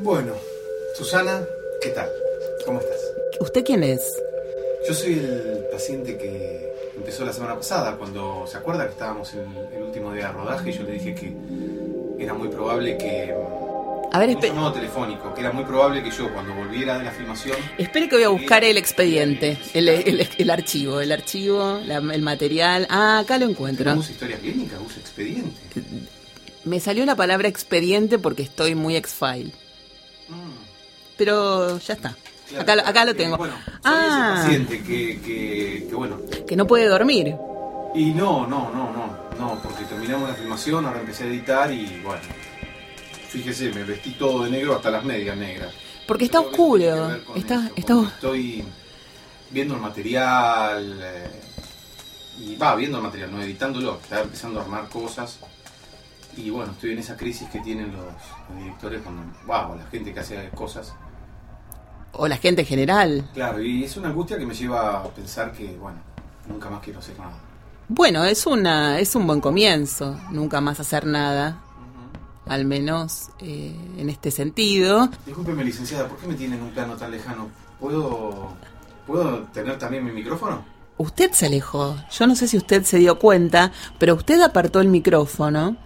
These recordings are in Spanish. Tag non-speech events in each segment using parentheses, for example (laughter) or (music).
Bueno, Susana, ¿qué tal? ¿Cómo estás? ¿Usted quién es? Yo soy el paciente que empezó la semana pasada, cuando se acuerda que estábamos en el último día de rodaje y yo le dije que era muy probable que... A ver, un espere. telefónico, que era muy probable que yo cuando volviera de la filmación... Espere que voy a buscar el expediente, el, el- el archivo, el archivo, la- el material. Ah, acá lo encuentro. ¿Usa historia clínica? ¿Usa expediente? Me salió la palabra expediente porque estoy muy ex-file. Pero ya está. claro. Acá, lo- acá lo Eh, tengo. Bueno, ah, ese paciente que, que, que, bueno... que no puede dormir. Y no, no, no, no, no, porque terminamos la filmación, ahora empecé a editar y bueno... Fíjese, me vestí todo de negro hasta las medias negras. Porque está oscuro. Está, eso, está porque Estoy viendo el material eh, y va viendo el material, no editándolo, está empezando a armar cosas y bueno, estoy en esa crisis que tienen los, los directores cuando, wow, la gente que hace cosas. O la gente en general. Claro, y es una angustia que me lleva a pensar que, bueno, nunca más quiero hacer nada. Bueno, es una, es un buen comienzo. Nunca más hacer nada. Al menos eh, en este sentido. Discúlpeme, licenciada, ¿por qué me tiene en un plano tan lejano? ¿Puedo, ¿puedo tener también mi micrófono? Usted se alejó. Yo no sé si usted se dio cuenta, pero usted apartó el micrófono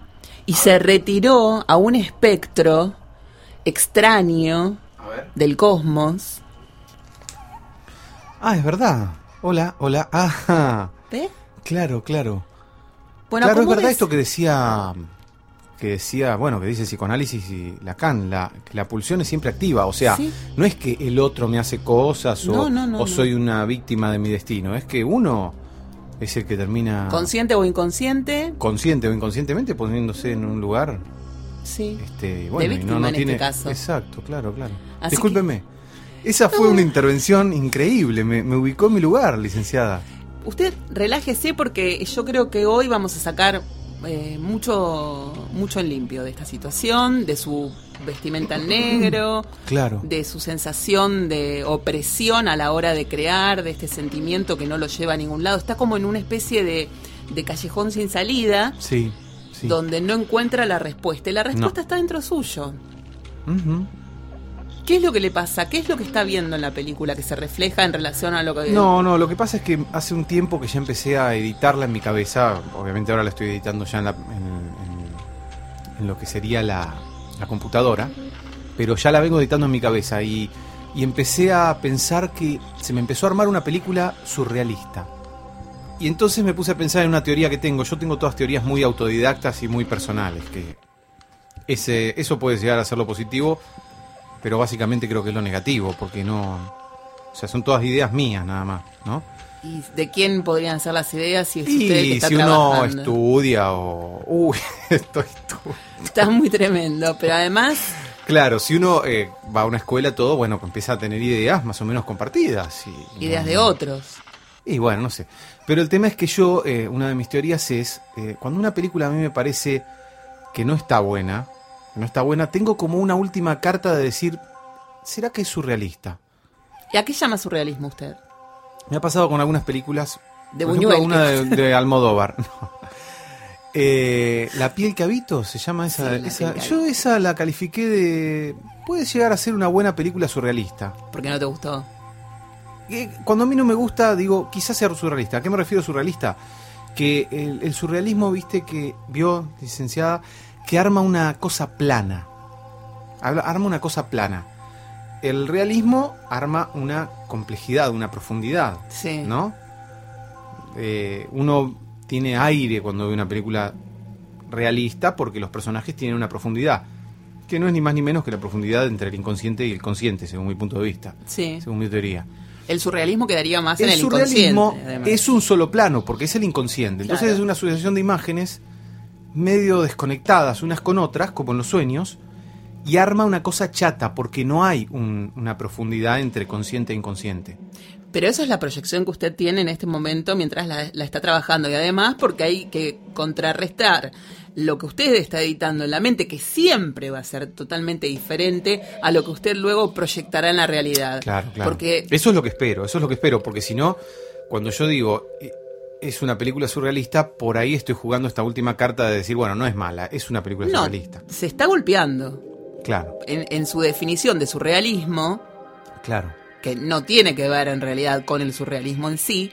y se retiró a un espectro extraño ver. del cosmos. Ah, es verdad. Hola, hola. (laughs) Ah, ¿Ve? claro, claro. Bueno, claro, es ¿cómo verdad ves? esto que decía, que decía, bueno, que dice psicoanálisis y Lacan, la, que la pulsión es siempre activa. O sea, Sí. no es que el otro me hace cosas o, No, no, no, o no. soy una víctima de mi destino. Es que uno es el que termina Consciente o inconsciente, consciente o inconscientemente poniéndose en un lugar. sí. Este, bueno, y víctima no, no en tiene. este caso. Exacto, claro, claro. Así Discúlpeme. Esa fue una intervención increíble. Me, me ubicó en mi lugar, licenciada. Usted relájese porque yo creo que hoy vamos a sacar eh, mucho, mucho en limpio de esta situación, de su vestimenta en negro, (clears throat) Claro. de su sensación de opresión a la hora de crear, de este sentimiento que no lo lleva a ningún lado. Está como en una especie de, de callejón sin salida Sí, sí. donde no encuentra la respuesta. Y la respuesta está dentro suyo. Ujú. ¿Qué es lo que le pasa? ¿Qué es lo que está viendo en la película que se refleja en relación a lo que... No, no, lo que pasa es que hace un tiempo que ya empecé a editarla en mi cabeza. Obviamente ahora la estoy editando ya en, la- en- lo que sería la, la computadora. Pero ya la vengo editando en mi cabeza y, y empecé a pensar que se me empezó a armar una película surrealista. Y entonces me puse a pensar en una teoría que tengo. Yo tengo todas teorías muy autodidactas y muy personales. Que ese, eso puede llegar a ser lo positivo, pero básicamente creo que es lo negativo, porque no... O sea, son todas ideas mías nada más, ¿no? ¿Y de quién podrían ser las ideas si es usted el que Y está si uno estudia o... Uy, (laughs) estoy... Está muy tremendo, pero además, Claro, si uno eh, va a una escuela, todo, bueno, empieza a tener ideas más o menos compartidas. Y, ideas no- de otros. Y bueno, no sé. Pero el tema es que yo, eh, una de mis teorías es, eh, cuando una película a mí me parece que no está buena, no está buena, tengo como una última carta de decir, ¿será que es surrealista? ¿Y a qué llama surrealismo usted? Me ha pasado con algunas películas. De por ejemplo, Buñuel. una de, de Almodóvar. (laughs) No. Eh, la piel que habito se llama esa. Sí, yo esa la califiqué de. Puede llegar a ser una buena película surrealista. ¿Por qué no te gustó? Eh, Cuando a mí no me gusta, digo, quizás sea surrealista. ¿A qué me refiero surrealista? Que el, el surrealismo, viste, que vio, licenciada, que arma una cosa plana. Arma una cosa plana. El realismo arma una complejidad, una profundidad. Sí. ¿no? Eh, uno tiene aire cuando ve una película realista porque los personajes tienen una profundidad, que no es ni más ni menos que la profundidad entre el inconsciente y el consciente, según mi punto de vista, Sí. según mi teoría. El surrealismo quedaría más en El el surrealismo inconsciente. además. es un solo plano, porque es el inconsciente. Entonces Claro. es una sucesión de imágenes medio desconectadas unas con otras, como en los sueños, y arma una cosa chata, porque no hay un- una profundidad entre consciente e inconsciente. Pero eso es la proyección que usted tiene en este momento mientras la, la está trabajando. Y además porque hay que contrarrestar lo que usted está editando en la mente, que siempre va a ser totalmente diferente a lo que usted luego proyectará en la realidad. Claro, claro. Porque Eso es lo que espero, eso es lo que espero, porque si no, cuando yo digo eh, es una película surrealista, por ahí estoy jugando esta última carta de decir, bueno, no es mala, es una película no, surrealista. se está golpeando. Claro, en, en su definición de surrealismo, claro. que no tiene que ver en realidad con el surrealismo en sí,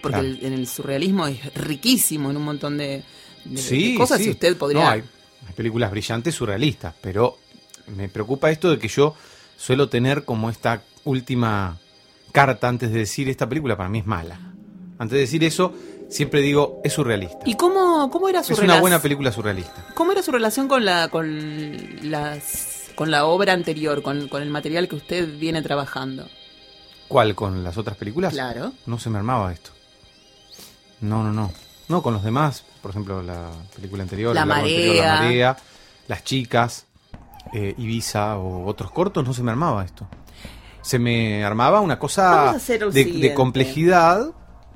porque Claro. el, en el surrealismo es riquísimo en un montón de, de- de Sí, cosas sí. y usted podría... No, hay, hay películas brillantes surrealistas, pero me preocupa esto de que yo suelo tener como esta última carta antes de decir esta película para mí es mala. Antes de decir eso, siempre digo es surrealista. ¿Y cómo, cómo era su Es una buena película surrealista. ¿Cómo era su relación con la con las con la obra anterior, con, con el material que usted viene trabajando? ¿Cuál? ¿Con las otras películas? Claro. No se me armaba esto. No, no, no. No, con los demás. Por ejemplo, la película anterior, La anterior, Marea. La Marea, Las Chicas, eh, Ibiza o otros cortos, no se me armaba esto. Se me armaba una cosa de, complejidad.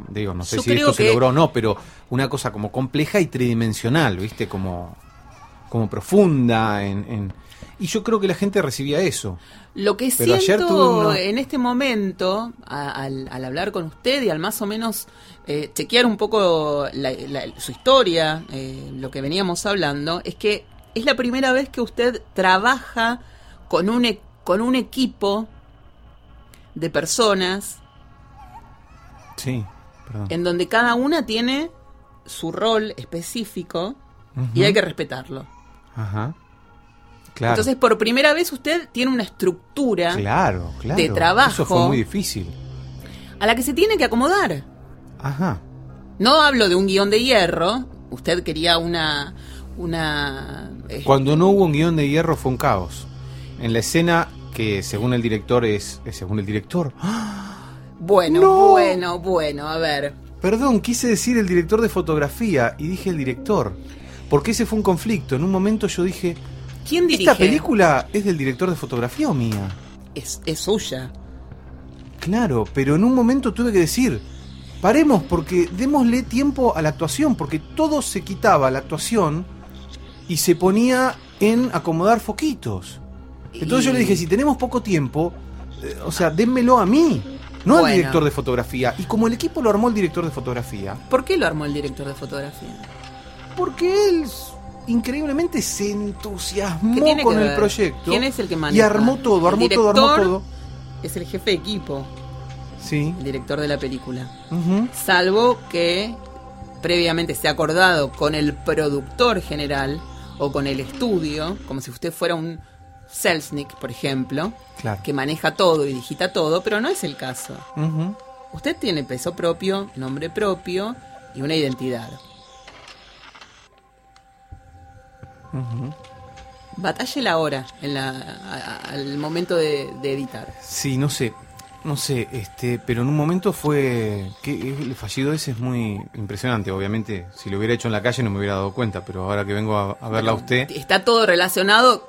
Digo, no sé Yo si esto se logró o no, pero una cosa como compleja y tridimensional, ¿viste? Como, como profunda. En, en- Y yo creo que la gente recibía eso. Lo que Pero siento una- en este momento, a- al, al hablar con usted y al más o menos eh, chequear un poco la- la- su historia, eh, lo que veníamos hablando, es que es la primera vez que usted trabaja con un, e- con un equipo de personas Sí, perdón. en donde cada una tiene su rol específico y hay que respetarlo. Ajá. Claro. Entonces, por primera vez usted tiene una estructura Claro, claro. de trabajo. Eso fue muy difícil. a la que se tiene que acomodar. Ajá. No hablo de un guion de hierro. Usted quería una. una eh, Cuando no hubo un guion de hierro fue un caos. En la escena que según el director es, es según el director. ¡Ah! Bueno, ¡No! bueno, bueno, a ver. Perdón, quise decir el director de fotografía y dije el director. Porque ese fue un conflicto. En un momento yo dije, ¿Quién dirige? ¿esta película es del director de fotografía o mía? Es, es suya. Claro, pero en un momento tuve que decir, paremos porque démosle tiempo a la actuación, porque todo se quitaba la actuación y se ponía en acomodar foquitos. Entonces yo le dije, si tenemos poco tiempo, eh, o sea, dénmelo a mí, no Bueno. al director de fotografía. Y como el equipo lo armó el director de fotografía, ¿Por qué lo armó el director de fotografía? porque él increíblemente se ¿Qué entusiasmó con el proyecto. ¿Quién es el que Y maneja? armó todo, El armó todo, armó todo. Es el jefe de equipo, Sí. el director de la película. Salvo que previamente se ha acordado con el productor general o con el estudio, como si usted fuera un Selznick, por ejemplo, Claro. que maneja todo y digita todo, pero no es el caso. Usted tiene peso propio, nombre propio y una identidad. Ujú. Batalle la hora en la, a- a- al momento de, de editar. Sí, no sé, no sé, este, pero en un momento fue que el fallido ese es muy impresionante. Obviamente, si lo hubiera hecho en la calle no me hubiera dado cuenta, pero ahora que vengo a, a verla a usted, Está todo relacionado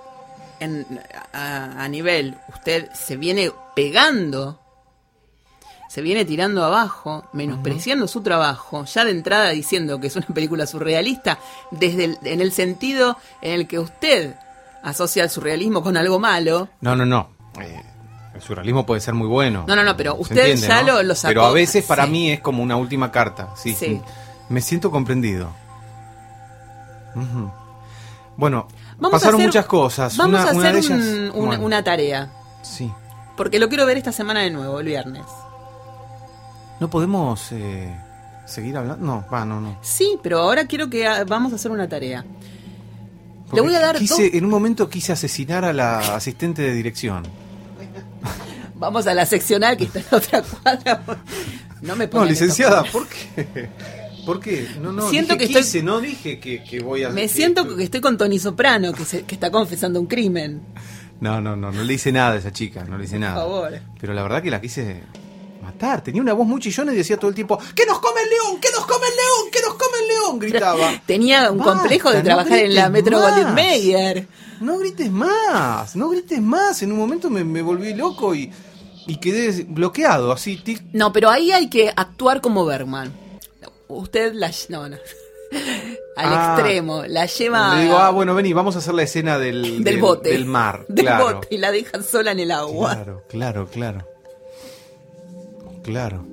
en, a, a nivel. Usted se viene pegando, se viene tirando abajo, menospreciando su trabajo, ya de entrada diciendo que es una película surrealista, desde el- en el sentido en el que usted asocia el surrealismo con algo malo. no, no, no. eh, el surrealismo puede ser muy bueno. No, no, no, pero usted ya lo- lo sacó. Pero a veces para Sí. mí es como una última carta. Sí, Sí. Me siento comprendido. Bueno, Vamos a pasaron hacer- muchas cosas. Vamos una, a hacer un- una, bueno, una tarea, Sí. porque lo quiero ver esta semana de nuevo, el viernes. ¿No podemos eh, seguir hablando? No, va, no, no. Sí, pero ahora quiero que vamos a hacer una tarea. Le Porque voy a dar quise, dos- En un momento quise asesinar a la asistente de dirección. (laughs) Vamos a la seccional que está en la otra cuadra. (laughs) No me No, licenciada. ¿por qué? ¿Por qué? No, no, Siento dije que estoy- quise, no dije que, que voy a... Me que- siento que estoy con Tony Soprano, que, se- que está confesando un crimen. No, no, no, no le hice nada a esa chica, no le hice nada. favor. Pero la verdad que la quise matar. Tenía una voz muy chillona y decía todo el tiempo, ¡Que nos come el león! ¡Que nos come el león! ¡Que nos come el león! Gritaba. Tenía un Basta, complejo de no trabajar en la Metro. Golden Mayer. No grites más, no grites más. En un momento me, me volví loco y, y quedé bloqueado, así, tic, No, pero ahí hay que actuar como Bergman. Usted la... No, no. (laughs) Al Ah. extremo. La lleva... Le digo, ah, bueno, vení, vamos a hacer la escena del, (laughs) del, bote. Del mar. (laughs) Del claro. bote y la dejan sola en el agua. Claro, claro, claro. Claro.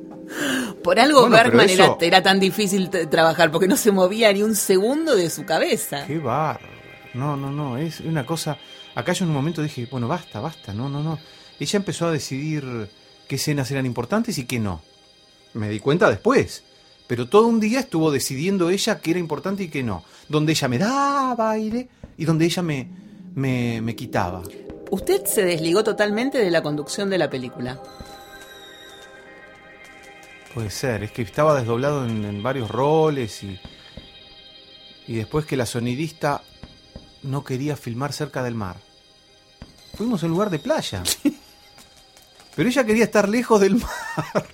Por algo Bueno, Bergman eso- era, era tan difícil trabajar, porque no se movía ni un segundo de su cabeza. Qué bárbaro. No, no, no, es una cosa. Acá yo en un momento dije, bueno, basta, basta, no, no, no. Ella empezó a decidir qué escenas eran importantes y qué no. Me di cuenta después. Pero todo un día estuvo decidiendo ella qué era importante y qué no. Donde ella me daba aire y donde ella me, me, me quitaba. Usted se desligó totalmente de la conducción de la película. Puede ser, es que estaba desdoblado en, en varios roles y, y después que la sonidista no quería filmar cerca del mar. Fuimos a un lugar de playa. (laughs) Pero ella quería estar lejos del mar.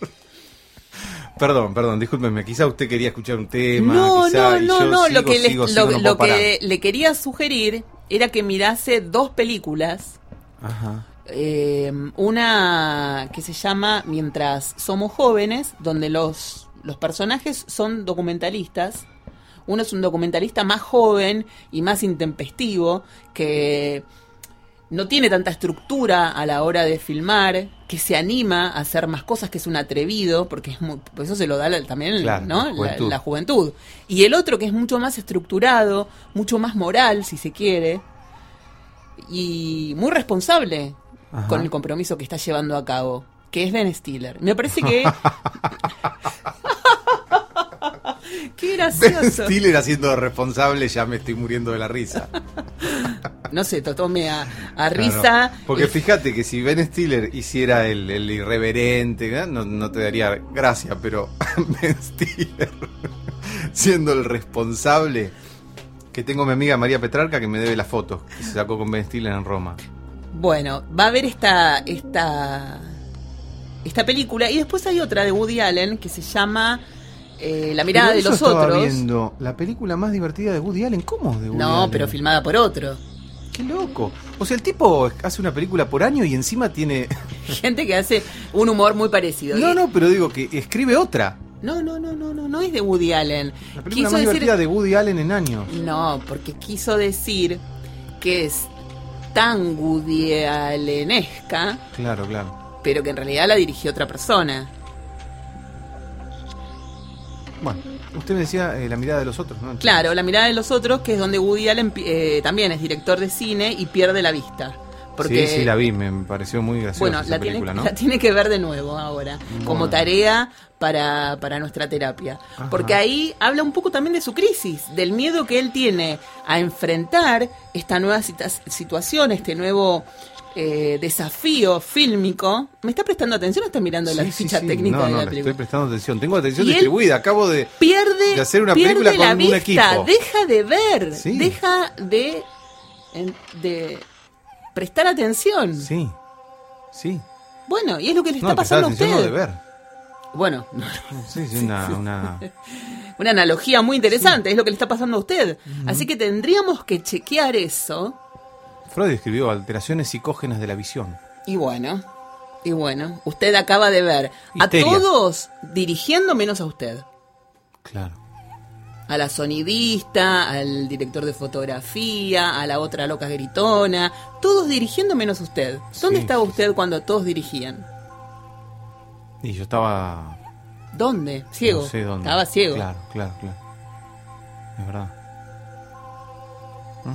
Perdón, perdón, discúlpeme, quizá usted quería escuchar un tema. No, quizá, no, no, no. sigo, lo que, le, sigo, lo- no que le quería sugerir era que mirase dos películas. Ajá. Eh, una que se llama Mientras somos jóvenes, donde los, los personajes son documentalistas. Uno es un documentalista más joven y más intempestivo, que no tiene tanta estructura a la hora de filmar, que se anima a hacer más cosas, que es un atrevido, porque es muy, pues eso se lo da la- también Claro, ¿no? la juventud. la juventud. Y el otro que es mucho más estructurado, mucho más moral, si se quiere, y muy responsable Ajá. con el compromiso que está llevando a cabo, que es Ben Stiller. Me parece que... (laughs) (laughs) Qué Ben gracioso. Stiller haciendo responsable, ya me estoy muriendo de la risa. No sé, to- tome a, risa. porque y- fíjate que si Ben Stiller hiciera el, el irreverente, no, no te daría gracia, pero (laughs) Ben Stiller siendo el responsable, que tengo mi amiga María Petrarca que me debe las fotos que se sacó con Ben Stiller en Roma. Bueno, va a haber esta, esta, esta película y después hay otra de Woody Allen que se llama eh, La mirada Pero de los otros. viendo la película más divertida de Woody Allen. ¿Cómo de Woody No, Allen? pero filmada por otro. Qué loco. O sea, el tipo hace una película por año y encima tiene... (laughs) Gente que hace un humor muy parecido. No, no, pero digo que escribe otra. no, no, no, no, no, no es de Woody Allen. La película Quiso más decir- divertida de Woody Allen en años. No, porque quiso decir que es tan Woody Allenesca, Claro, claro. pero que en realidad la dirigió otra persona. Bueno, usted me decía eh, la mirada de los otros, ¿no? Claro, La mirada de los otros, que es donde Woody Allen eh, también es director de cine y pierde la vista. Porque, Sí, sí, la vi, me pareció muy graciosa bueno, esa la película, tiene, ¿no? (laughs) la tiene que ver de nuevo ahora, como tarea para, para nuestra terapia. Ajá. Porque ahí habla un poco también de su crisis, del miedo que él tiene a enfrentar esta nueva situación, este nuevo eh, desafío fílmico. ¿Me está prestando atención o está mirando la Sí, sí, ficha sí. técnica no, de no, la película? estoy prestando atención. Tengo atención Y distribuida. Acabo de... pierde, de hacer una pierde película la con un vista, equipo. deja de ver, deja de, prestar atención. Sí, sí. Bueno, y es lo que le No, está pasando a usted. no de ver. Bueno, (laughs) Sí, sí, una... una... (laughs) una analogía muy interesante, es lo que le está pasando a usted. Así que tendríamos que chequear eso. Freud escribió alteraciones psicógenas de la visión. Y bueno, y bueno, usted acaba de ver Histeria. a todos dirigiendo menos a usted. Claro. A la sonidista, al director de fotografía, a la otra loca gritona, todos dirigiendo menos usted. ¿Dónde Sí, estaba sí, usted cuando todos dirigían? Y yo estaba... ¿Dónde? Ciego. No sé dónde. Estaba ciego. Claro, claro, claro. Es verdad. Sí.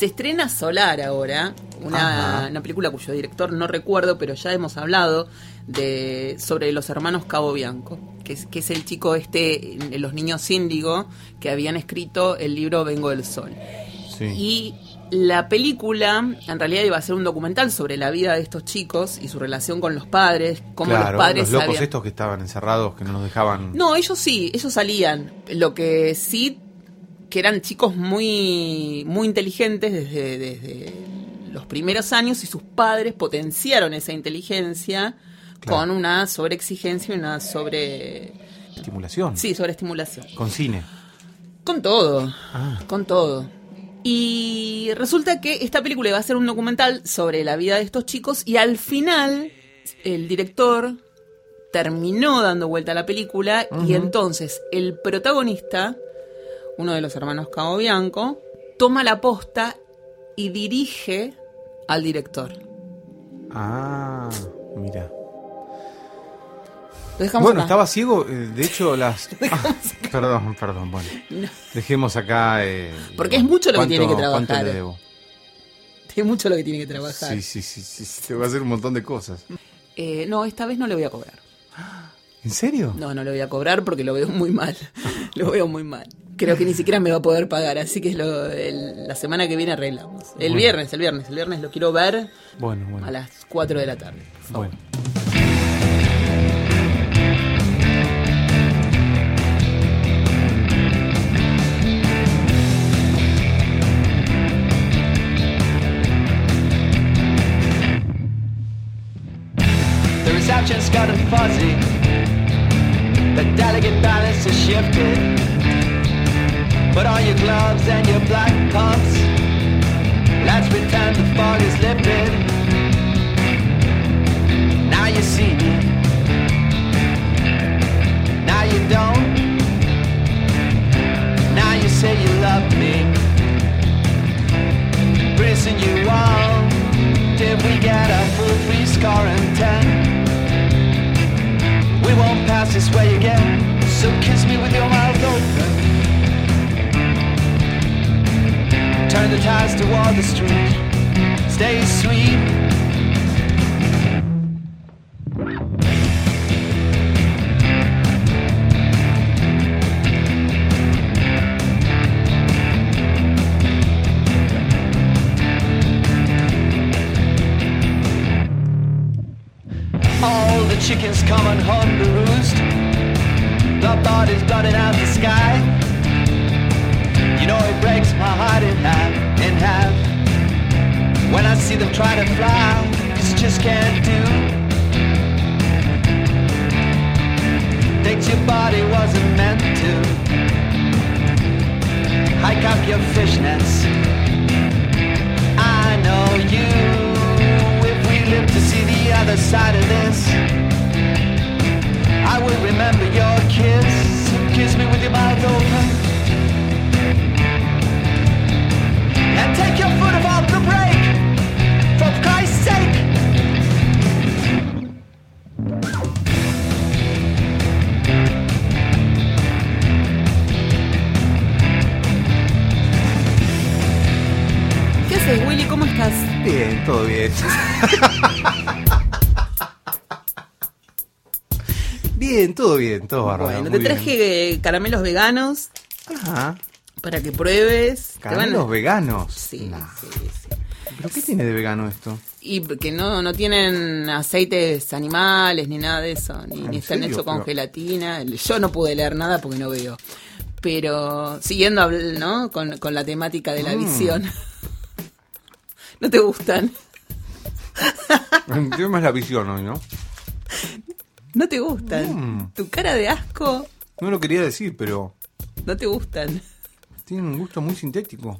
Se estrena Solar ahora, una, película cuyo director no recuerdo, pero ya hemos hablado de sobre los hermanos Cabo Bianco, que es, que es el chico este, los niños índigo, que habían escrito el libro Vengo del Sol. Sí. Y la película, en realidad iba a ser un documental sobre la vida de estos chicos y su relación con los padres, cómo claro, los padres los locos habían- estos que estaban encerrados, que no nos dejaban... no, ellos sí, ellos salían. Lo que sí, que eran chicos muy, muy inteligentes desde, desde los primeros años y sus padres potenciaron esa inteligencia Claro. con una sobreexigencia y una sobre... Estimulación. Sí, sobreestimulación. Con cine. Con todo, Ah, con todo. Y resulta que esta película iba a ser un documental sobre la vida de estos chicos y al final el director terminó dando vuelta a la película y entonces el protagonista, uno de los hermanos Cabo Bianco, toma la posta y dirige al director. ah, mira. Lo dejamos Bueno, acá. estaba ciego, eh, de hecho las... (laughs) Ah, perdón, perdón, bueno. No. Dejemos acá... eh, Porque es mucho lo que tiene que ¿cuánto- cuánto trabajar. le debo? Es mucho lo que tiene que trabajar. Sí, sí, sí, sí, te va a hacer un montón de cosas. Eh, no, esta vez no le voy a cobrar. ¿En serio? No, no le voy a cobrar porque lo veo muy mal. (laughs) lo veo muy mal. Creo que ni siquiera me va a poder pagar, así que es lo, el- la semana que viene arreglamos. El Bueno. viernes, el viernes, el viernes lo quiero ver Bueno, bueno. a las 4 de la tarde. Bueno. The reception's got a fuzzy. The delicate balance is shifted. Put on your gloves and your black pumps. Let's pretend the fog is lifted. Now you see me. Now you don't. Now you say you love me. Prison you on. Did we get a full free score and ten? We won't pass this way again. So kiss me with your mouth open. Turn the tires toward the street. Stay sweet. All the chickens coming home to roost. The body's blotting out the sky. You know it breaks my heart in half, in half. When I see them try to fly, 'cause you just can't do. Thinks your body wasn't meant to. Hike up your fishnets. I know you. If we live to see the other side of this, I will remember your kiss. Kiss me with your mouth open. Todo bien. (laughs) bien, todo bien, todo bárbaro. bueno, te traje bien. eh, caramelos veganos Ajá. para que pruebes. Van Caramelos veganos. Sí, Nah. sí, sí. ¿Pero qué tiene de vegano esto? Y que no, no tienen aceites animales ni nada de eso, ni, Ah, ¿En ni están hechos con Pero- gelatina. Yo no pude leer nada porque no veo. Pero siguiendo ¿no? con, con la temática de la Mm. visión. (laughs) (laughs) ¿No te gustan? Tema es la visión hoy, ¿no? ¿No te gustan? Mm. Tu cara de asco, No lo quería decir, pero no te gustan. tienen un gusto muy sintético.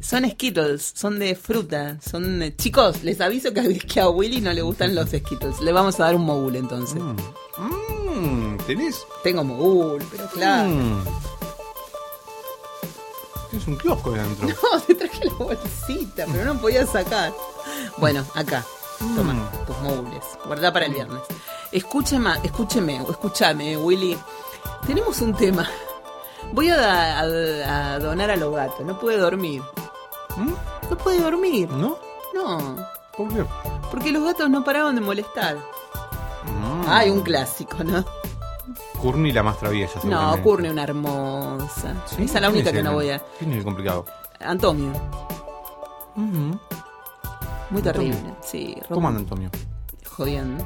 Son Skittles, son de fruta, son de- chicos, les aviso que a, que a Willy no le gustan los Skittles. Le vamos a dar un mogul entonces. Mmm, ¿tenés? Tengo mogul, pero claro. Tienes un kiosco adentro. (laughs) No, te traje la bolsita, pero no podía sacar. Bueno, acá. Toma, Mm. tus móviles. Guarda para el viernes. Escúcheme, escúcheme, escúchame, Willy. Tenemos un tema. Voy a, a- a donar a los gatos. No puede dormir. ¿Mm? No puede dormir. ¿No? No. ¿Por qué? Porque los gatos no paraban de molestar. Mm. Hay un clásico, ¿no? Courtney la más traviesa. No. Courtney una hermosa. Sí, Esa es la ¿quién única es que el- no voy a. ¿Quién es el complicado? Antonio. Ujú. Muy terrible. Sí, ¿Cómo anda Antonio? Jodiendo.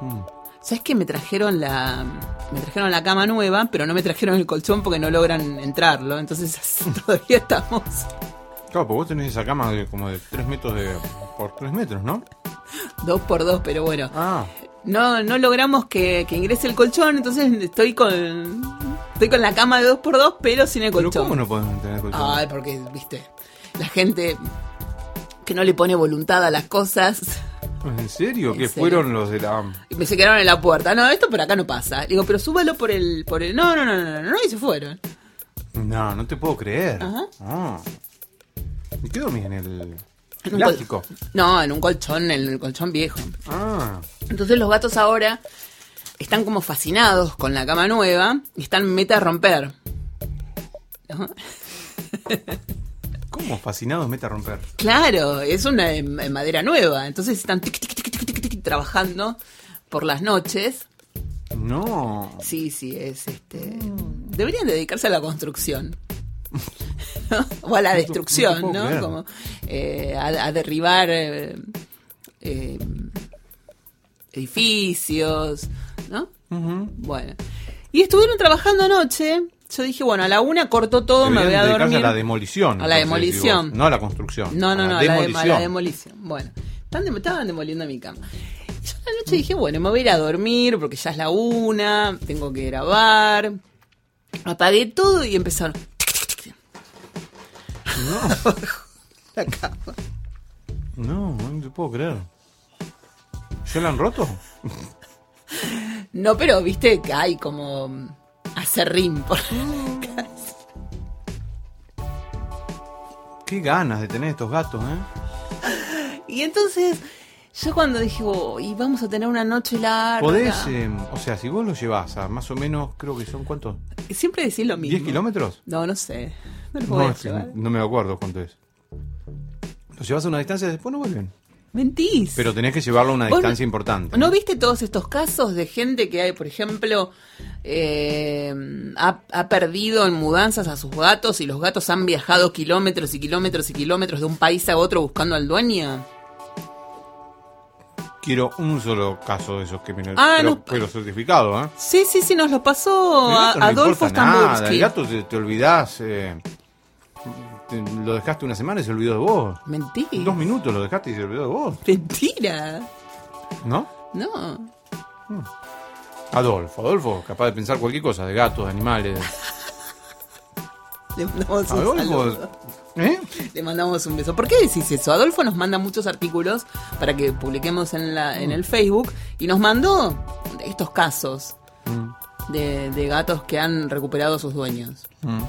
Mm. ¿Sabes que me trajeron la me trajeron la cama nueva, pero no me trajeron el colchón porque no logran entrarlo? Entonces (laughs) todavía estamos Claro, pues vos tenés esa cama de como de 3 metros de, por 3 metros, ¿no? dos por dos, pero bueno, Ah, no no logramos que, que ingrese el colchón, entonces estoy con estoy con la cama de dos por dos, pero sin el pero colchón. ¿cómo no podemos tener colchón? Ay, porque viste, la gente que no le pone voluntad a las cosas ¿En serio? ¿En que serio? fueron los de la... me se quedaron en la puerta. No, esto por acá no pasa. Digo, pero súbalo por el por el No, no, no, no, no, no, y se fueron. No, no te puedo creer. Ajá. Ah. ¿Y qué dormís en el En col- No, en un colchón, en el colchón viejo. Ah, Entonces los gatos ahora están como fascinados con la cama nueva y están meta a romper. ¿No? (laughs) ¿Cómo fascinados mete a romper? Claro, es una eh, madera nueva, entonces están tic, tic, tic, tic, tic, tic, trabajando por las noches. No. Sí, sí, es este. Deberían dedicarse a la construcción. ¿No? (laughs) o a la destrucción, no. Como eh, a, a derribar eh, eh, edificios, ¿no? Bueno. Y estuvieron trabajando anoche. Yo dije, bueno, a la una cortó todo, me voy a dormir. A la demolición. A la entonces, demolición. no a la construcción. No, no, a no, la a la, a demolición. la demolición. Bueno, estaban demoliendo mi cama. Yo la noche dije, bueno, me voy a ir a dormir porque ya es la una, tengo que grabar. Apagué todo y empezaron. No, (laughs) La cama. no, no te puedo creer. ¿Ya la han roto? No, pero viste que hay como acerrín por la casa. (laughs) Qué ganas de tener estos gatos, ¿eh? Y entonces, yo cuando dije, oh, y vamos a tener una noche larga. Podés, eh, o sea, si vos lo llevas a más o menos, creo que son cuántos, Siempre decís lo mismo. ¿10 kilómetros? No, no sé. (laughs) No lo No, es que no me acuerdo cuánto es. Lo llevas a una distancia y después no vuelven. Mentís. Pero tenés que llevarlo a una distancia importante. ¿No viste todos estos casos de gente que hay, por ejemplo, eh, ha, ha perdido en mudanzas a sus gatos y los gatos han viajado kilómetros y kilómetros y kilómetros de un país a otro buscando al dueño? Quiero un solo caso de esos que me Ah, pero, no. pero certificado, ¿eh? Sí, sí, sí, nos lo pasó a no Adolfo Stambulski. El gato te, te olvidás. eh, lo dejaste una semana y se olvidó de vos. Mentira. Dos minutos lo dejaste y se olvidó de vos. Mentira. ¿No? No. Adolfo, Adolfo, capaz de pensar cualquier cosa, de gatos, de animales. (laughs) Le mandamos un Adolfo, saludo. ¿eh? Le mandamos un beso. ¿Por qué decís eso? Adolfo nos manda muchos artículos para que publiquemos en, la, en el Facebook y nos mandó estos casos Mm, de, de gatos que han recuperado a sus dueños. mm.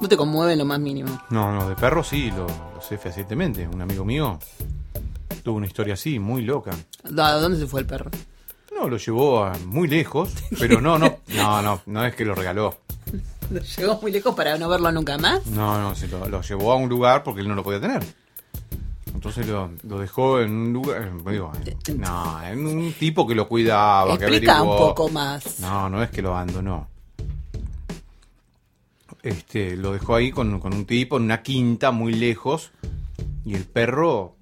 No te conmueve en lo más mínimo. No, no, de perros sí, lo, lo sé fehacientemente. Un amigo mío tuvo una historia así, muy loca. ¿A dónde se fue el perro? No, lo llevó a muy lejos, pero no, no, no, no, no es que lo regaló. (laughs) Llegó muy lejos para no verlo nunca más. No, no, se lo, lo llevó a un lugar porque él no lo podía tener. Entonces lo, lo dejó en un lugar, eh, digo, en- no, en un tipo que lo cuidaba, que Explica un averiguó. poco más. No, no es que lo abandonó. Este, lo dejó ahí con, con un tipo en una quinta muy lejos y el perro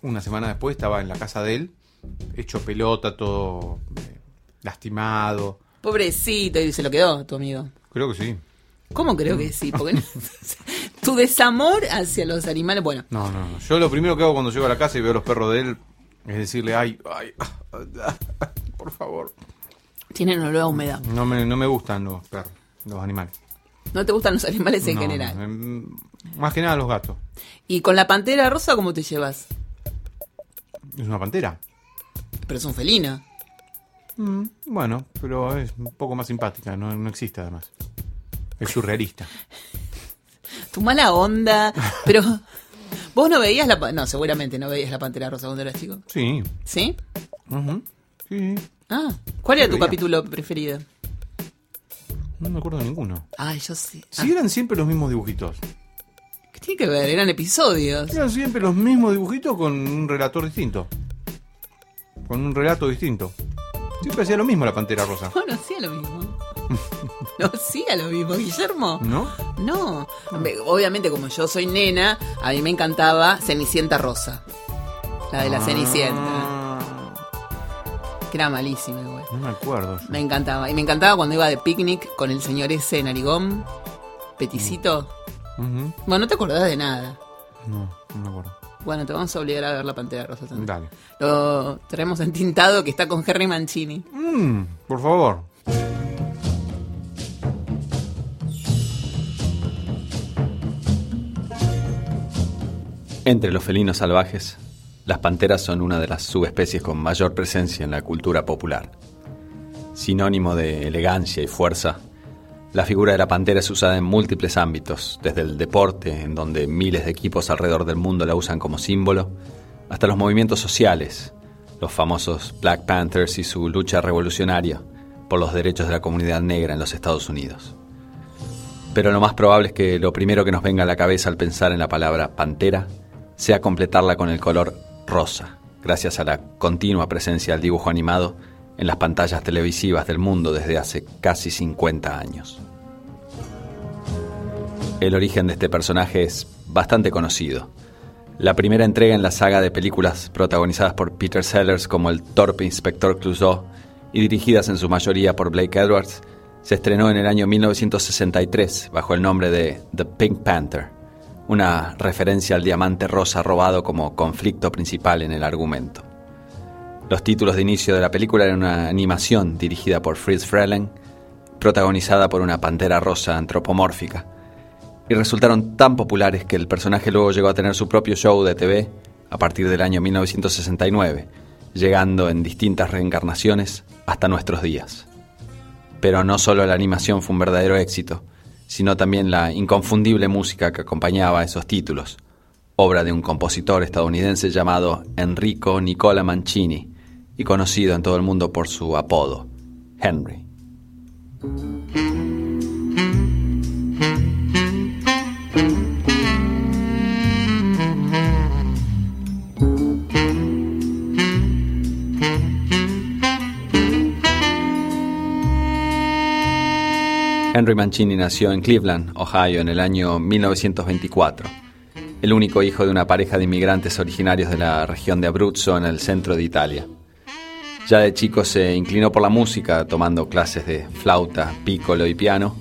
una semana después estaba en la casa de él, hecho pelota, todo eh, lastimado. Pobrecito, y se lo quedó tu amigo. Creo que sí. ¿Cómo creo que sí? Porque (laughs) tu desamor hacia los animales, bueno, No, no, no. Yo lo primero que hago cuando llego a la casa y veo los perros de él es decirle, ay, ay, (laughs) por favor. tienen olor a humedad. No me, no me gustan los perros, los animales. No te gustan los animales en No, general. más que nada los gatos. Y con la pantera rosa, ¿cómo te llevas? Es una pantera. Pero es un felino. Mm, bueno, pero es un poco más simpática, no, no existe además. Es surrealista. (laughs) Tu mala onda. Pero vos no veías la... No, seguramente no veías la pantera rosa cuando eras chico. Sí. ¿Sí? Sí. Ah, ¿cuál era tu Veía. capítulo preferido? No me acuerdo de ninguno. Ay, yo. Ah, Sí, eran siempre los mismos dibujitos. ¿Qué tiene que ver? Eran episodios. Eran siempre los mismos dibujitos con un relator distinto. Con un relato distinto. Siempre hacía lo mismo la pantera rosa. No, no hacía lo mismo. (laughs) No hacía lo mismo, Guillermo. ¿No? No. Me- Obviamente, como yo soy nena, a mí me encantaba Cenicienta Rosa. La de la Cenicienta. Que era malísima, igual. no me acuerdo. yo. Me encantaba. Y me encantaba cuando iba de picnic con el señor ese narigón, peticito. Ujú. Bueno, no te acordás de nada. No, no me acuerdo. Bueno, te vamos a obligar a ver la Pantera Rosa también. Dale. Lo traemos entintado que está con Henry Mancini. Mm, por favor. Entre los felinos salvajes, las panteras son una de las subespecies con mayor presencia en la cultura popular. Sinónimo de elegancia y fuerza, la figura de la pantera es usada en múltiples ámbitos, desde el deporte, en donde miles de equipos alrededor del mundo la usan como símbolo, hasta los movimientos sociales, los famosos Black Panthers y su lucha revolucionaria por los derechos de la comunidad negra en los Estados Unidos. Pero lo más probable es que lo primero que nos venga a la cabeza al pensar en la palabra pantera sea completarla con el color rosa, gracias a la continua presencia del dibujo animado en las pantallas televisivas del mundo desde hace casi 50 años. El origen de este personaje es bastante conocido. La primera entrega en la saga de películas protagonizadas por Peter Sellers como el torpe inspector Clouseau y dirigidas en su mayoría por Blake Edwards, se estrenó en el año 1963 bajo el nombre de The Pink Panther, una referencia al diamante rosa robado como conflicto principal en el argumento. Los títulos de inicio de la película eran una animación dirigida por Fritz Freleng, protagonizada por una pantera rosa antropomórfica, y resultaron tan populares que el personaje luego llegó a tener su propio show de TV a partir del año 1969, llegando en distintas reencarnaciones hasta nuestros días. Pero no solo la animación fue un verdadero éxito, sino también la inconfundible música que acompañaba esos títulos, obra de un compositor estadounidense llamado Enrico Nicola Mancini, y conocido en todo el mundo por su apodo, Henry. Henry Mancini nació en Cleveland, Ohio, en el año 1924, el único hijo de una pareja de inmigrantes originarios de la región de Abruzzo, en el centro de Italia. Ya de chico se inclinó por la música, tomando clases de flauta, piccolo y piano,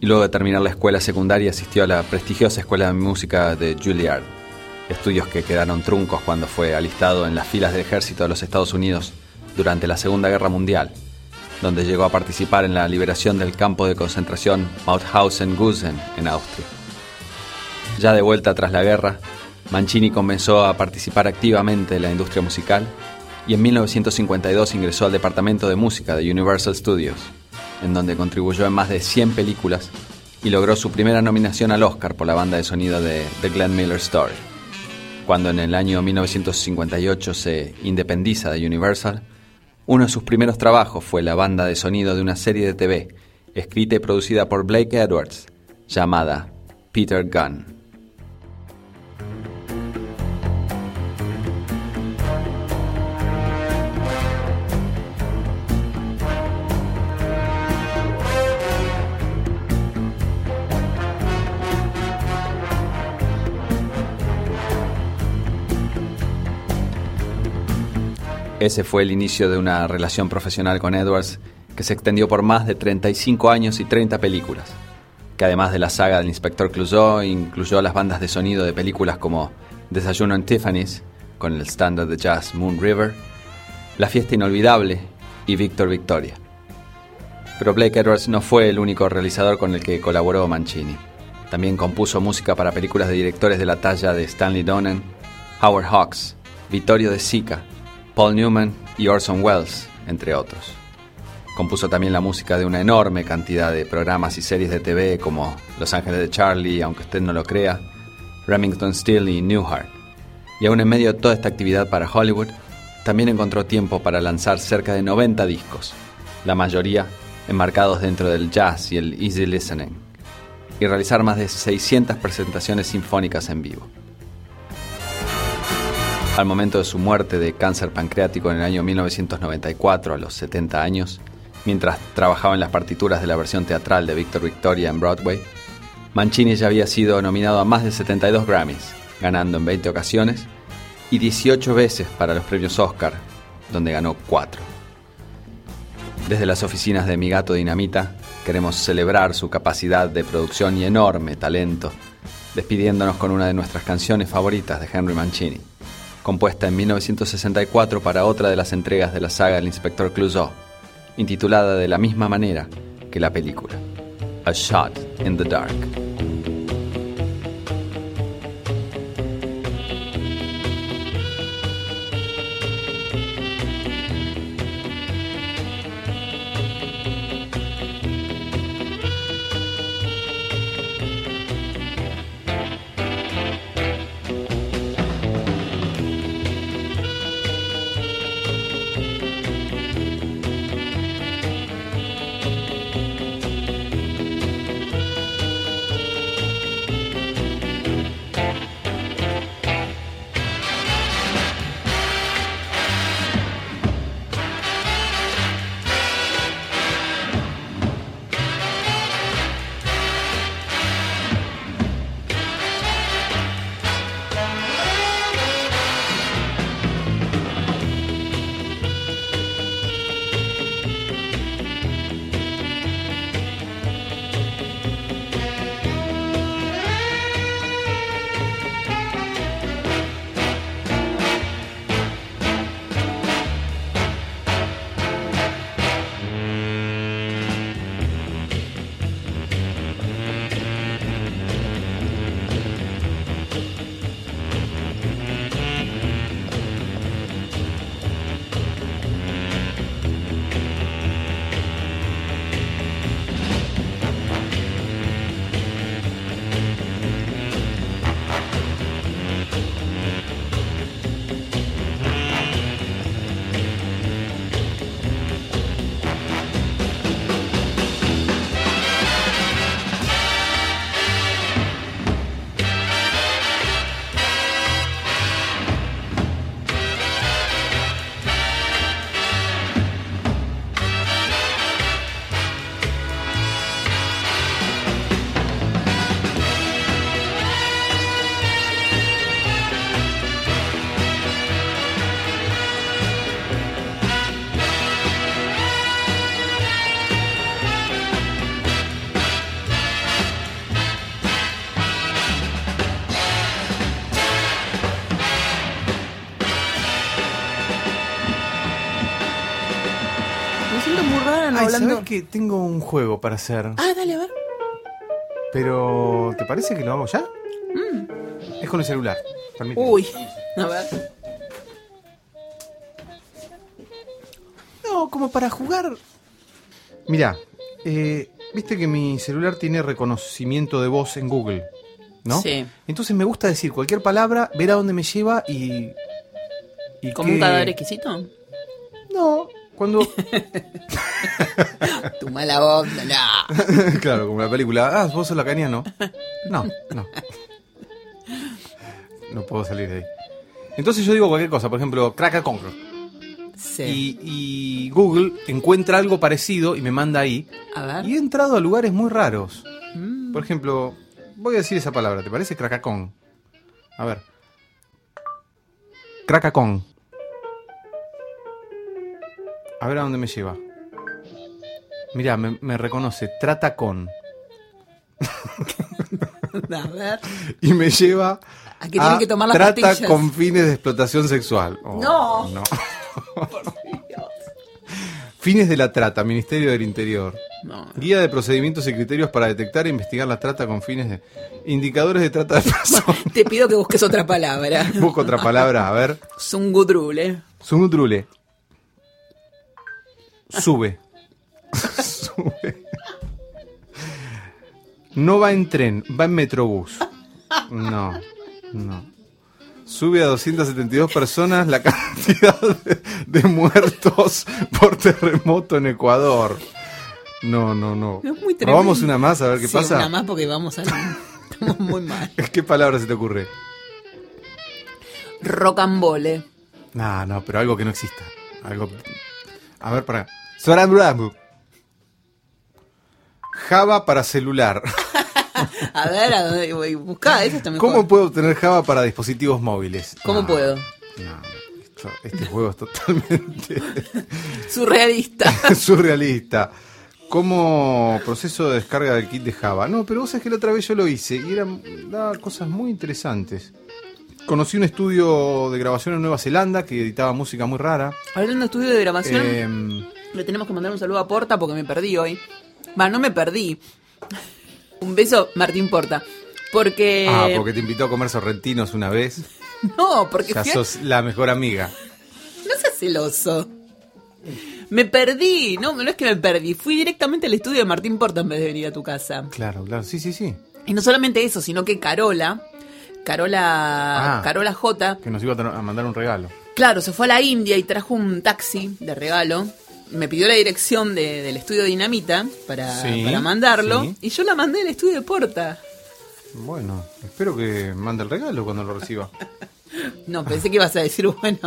y luego de terminar la escuela secundaria asistió a la prestigiosa Escuela de Música de Juilliard, estudios que quedaron truncos cuando fue alistado en las filas del ejército de los Estados Unidos durante la Segunda Guerra Mundial, donde llegó a participar en la liberación del campo de concentración Mauthausen-Gusen en Austria. Ya de vuelta tras la guerra, Mancini comenzó a participar activamente en la industria musical y en 1952 ingresó al Departamento de Música de Universal Studios, en donde contribuyó en más de 100 películas y logró su primera nominación al Oscar por la banda de sonido de The Glenn Miller Story. Cuando en el año 1958 se independiza de Universal, uno de sus primeros trabajos fue la banda de sonido de una serie de TV, escrita y producida por Blake Edwards, llamada Peter Gunn. Ese fue el inicio de una relación profesional con Edwards que se extendió por más de 35 años y 30 películas, que además de la saga del Inspector Clouseau incluyó las bandas de sonido de películas como Desayuno en Tiffany's, con el estándar de jazz Moon River, La Fiesta Inolvidable y Victor Victoria. Pero Blake Edwards no fue el único realizador con el que colaboró Mancini. También compuso música para películas de directores de la talla de Stanley Donen, Howard Hawks, Vittorio De Sica, Paul Newman y Orson Welles, entre otros. Compuso también la música de una enorme cantidad de programas y series de TV como Los Ángeles de Charlie, aunque usted no lo crea, Remington Steele y Newhart. Y aún en medio de toda esta actividad para Hollywood, también encontró tiempo para lanzar cerca de 90 discos, la mayoría enmarcados dentro del jazz y el easy listening, y realizar más de 600 presentaciones sinfónicas en vivo. Al momento de su muerte de cáncer pancreático en el año 1994, a los 70 años, mientras trabajaba en las partituras de la versión teatral de Victor Victoria en Broadway, Mancini ya había sido nominado a más de 72 Grammys, ganando en 20 ocasiones, y 18 veces para los premios Oscar, donde ganó 4. Desde las oficinas de Mi Gato Dinamita, queremos celebrar su capacidad de producción y enorme talento, despidiéndonos con una de nuestras canciones favoritas de Henry Mancini compuesta en 1964 para otra de las entregas de la saga El Inspector Clouseau, intitulada de la misma manera que la película, A Shot in the Dark. Hablando. ¿sabés que tengo un juego para hacer? Ah, dale, a ver. Pero, ¿te parece que lo hago ya? Es con el celular. permíteme. Uy, a ver. No, como para jugar. Mira, eh, viste que mi celular tiene reconocimiento de voz en Google, ¿no? Sí. Entonces me gusta decir cualquier palabra, ver a dónde me lleva y. y ¿Como un cadáver exquisito? Cuando. (laughs) Tu mala onda, no. (laughs) claro, como la película. Ah, vos sos la caña, no. No, no. No puedo salir de ahí. Entonces yo digo cualquier cosa, por ejemplo, crack con Sí. y, y Google encuentra algo parecido y me manda ahí. A ver. Y he entrado a lugares muy raros. Mm. Por ejemplo, voy a decir esa palabra, ¿te parece? Cracacón. A ver. Cracacón. A ver a dónde me lleva. Mirá, me, me reconoce. Trata con. (laughs) A ver. Y me lleva. A que tienen que tomar las Trata pastillas. con fines de explotación sexual. Oh, No. no. (laughs) Fines de la trata, Ministerio del Interior. No. Guía de procedimientos y criterios para detectar e investigar la trata con fines de. Indicadores de trata de personas. Te pido que busques otra palabra. Busco otra palabra, a ver. Zungudrule. Zungutrule. Sube. Sube. No va en tren, va en metrobús. No, no. Sube a 272 personas la (laughs) cantidad de, de muertos por terremoto en Ecuador. No, no, no. Es muy. Probamos una más a ver qué Sí, pasa. Una más porque vamos a. (laughs) Estamos muy mal. (laughs) ¿Qué palabra se te ocurre? Rocambole. No, no, pero algo que no exista. Algo. A ver, para. Java para celular. (laughs) A ver, a dónde voy. Buscá, eso está mejor. ¿Cómo puedo obtener Java para dispositivos móviles? ¿Cómo No, puedo? No, esto- este juego es totalmente (laughs) Surrealista. (laughs) surrealista. ¿Cómo proceso de descarga del kit de Java? No, pero vos sabés que la otra vez yo lo hice y eran daba cosas muy interesantes. Conocí un estudio de grabación en Nueva Zelanda que editaba música muy rara. Hablando de estudio de grabación, Em, le tenemos que mandar un saludo a Porta porque me perdí hoy. Va, no me perdí. Un beso, Martín Porta. Porque. ah, porque te invitó a comer sorrentinos una vez. (laughs) No, porque Ya fui sos la mejor amiga. No seas celoso. Me perdí. No, no es que me perdí. Fui directamente al estudio de Martín Porta en vez de venir a tu casa. Claro, claro. Sí, sí, sí. Y no solamente eso, sino que Carola. Carola. Ah. Carola J. Que nos iba a mandar un regalo. Claro, se fue a la India y trajo un taxi de regalo. Me pidió la dirección de- del estudio Dinamita para, Sí, para mandarlo. sí. Y yo la mandé al estudio de Porta. Bueno, espero que mande el regalo cuando lo reciba. No, pensé que ibas a decir, bueno,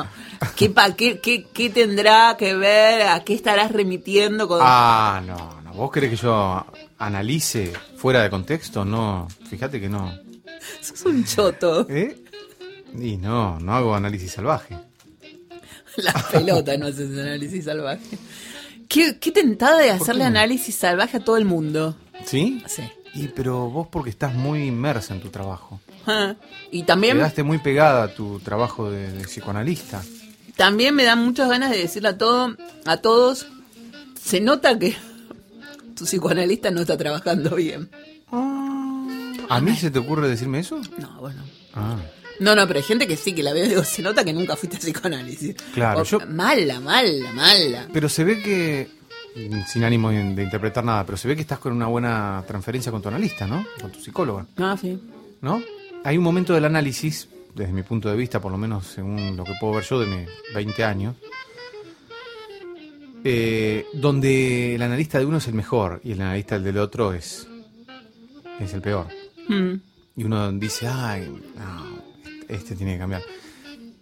¿qué, pa, qué, qué, qué tendrá que ver? ¿A qué estarás remitiendo con.? Ah, no, no. ¿Vos querés que yo analice fuera de contexto? No, fíjate que no. Sos un choto. ¿Eh? Y no, no hago análisis salvaje. (laughs) La pelota no haces análisis salvaje. Qué, qué tentada de hacerle qué? análisis salvaje a todo el mundo. ¿Sí? Sí. Y pero vos porque estás muy inmersa en tu trabajo. Ah, Y también, Quedaste muy pegada a tu trabajo de, de psicoanalista. también me dan muchas ganas de decirle a todo, a todos, se nota que tu psicoanalista no está trabajando bien. ¿A mí se te ocurre decirme eso? No, bueno. Ah, No, no, pero hay gente que sí, que la veo y digo, se nota que nunca fuiste a psicoanálisis. Claro, O- yo- Mala, mala, mala. pero se ve que, sin ánimo de, de interpretar nada, pero se ve que estás con una buena transferencia con tu analista, ¿no? Con tu psicóloga, Ah, sí. ¿no? Hay un momento del análisis, desde mi punto de vista, por lo menos según lo que puedo ver yo de mis 20 años, eh, donde el analista de uno es el mejor y el analista del otro es, es el peor. Mm. Y uno dice, ay, no, este tiene que cambiar.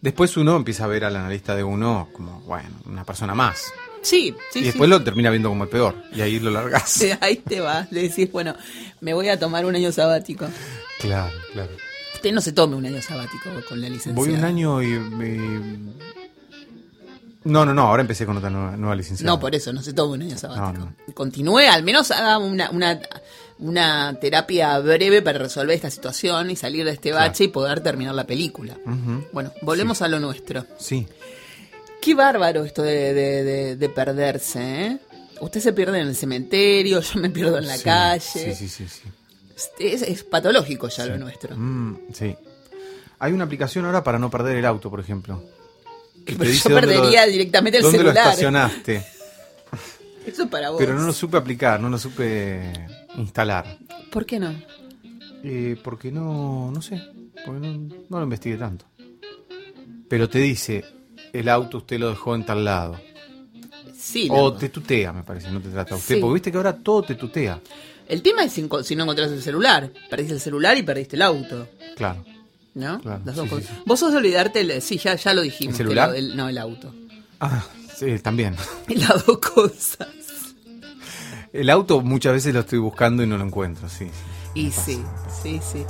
Después uno empieza a ver al analista de uno como, bueno, una persona más. Sí, sí, y sí. después lo termina viendo como el peor. Y ahí lo largas. (laughs) Ahí te vas, le decís, bueno, me voy a tomar un año sabático. Claro, claro. Usted no se tome un año sabático con la licencia. Voy un año y... y- No, no, no, ahora empecé con otra nueva, nueva licenciada. No, por eso, no se tome un año sabático. No, Continúe, al menos haga una, una, una terapia breve para resolver esta situación y salir de este Claro. bache y poder terminar la película. Bueno, volvemos a lo nuestro. Sí. Qué bárbaro esto de, de- de- de perderse, ¿eh? Usted se pierde en el cementerio, (laughs) yo me pierdo en la Sí, calle. Sí, sí, sí. sí. Es, es patológico ya lo nuestro. Mm, sí. Hay una aplicación ahora para no perder el auto, por ejemplo. (laughs) que te Pero dice yo lo- perdería directamente el dónde celular. lo estacionaste. (laughs) Eso es para vos. Pero no lo supe aplicar, no lo supe instalar. ¿Por qué no? Eh, porque no, no sé, porque no, no lo investigué tanto. Pero te dice, el auto usted lo dejó en tal lado. Sí. O no. te tutea, me parece, no te trata usted. Sí. Porque viste que ahora todo te tutea. El tema es si, no encontrás el celular. Perdiste el celular y perdiste el auto. Claro. ¿No? Claro, Las dos sí, cosas. Vos sos de olvidarte, el, sí, ya, ya lo dijimos. ¿El celular? lo- el- no, el auto. Ah, sí, también. (laughs) Las dos cosas. El auto muchas veces lo estoy buscando y no lo encuentro, sí. sí. Y sí, sí, sí.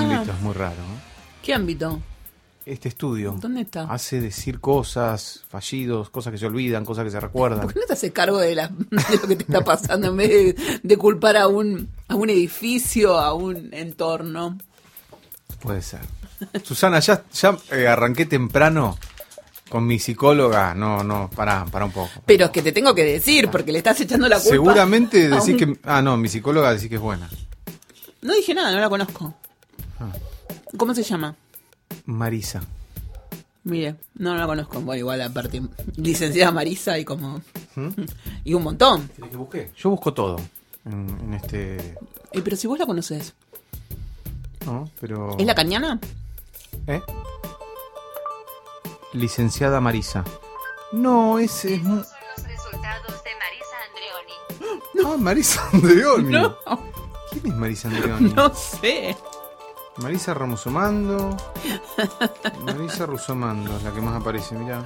Ámbito es muy raro. ¿Qué ámbito? Este estudio ¿Dónde está? hace decir cosas, fallidos, cosas que se olvidan, cosas que se recuerdan. ¿Por qué no te haces cargo de, la- de lo que te está pasando en vez de, de culpar a un, a un edificio, a un entorno? Puede ser. Susana, ya, ya eh, arranqué temprano Con mi psicóloga, no, no, pará, pará un poco. Pero es que te tengo que decir, porque le estás echando la culpa. Seguramente decís un- que. Ah, no, mi psicóloga decís que es buena. No dije nada, no la conozco. Ah. ¿Cómo se llama? Marisa. Mire, no, no la conozco. Bueno, igual aparte, licenciada Marisa y como... ¿Mm? (laughs) Y un montón. ¿Querés que busque? Yo busco todo en, en este. Eh, pero si vos la conoces, No, pero. ¿es la cañana? ¿Eh? Licenciada Marisa. No, ese es. mu- Estos son los resultados de Marisa Andreoni. Ah, Marisa Andreoni. (laughs) No, ¿Quién es Marisa Andreoni? no sé. Marisa Ramosomando. (laughs) Marisa Rusomando es la que más aparece, mirá.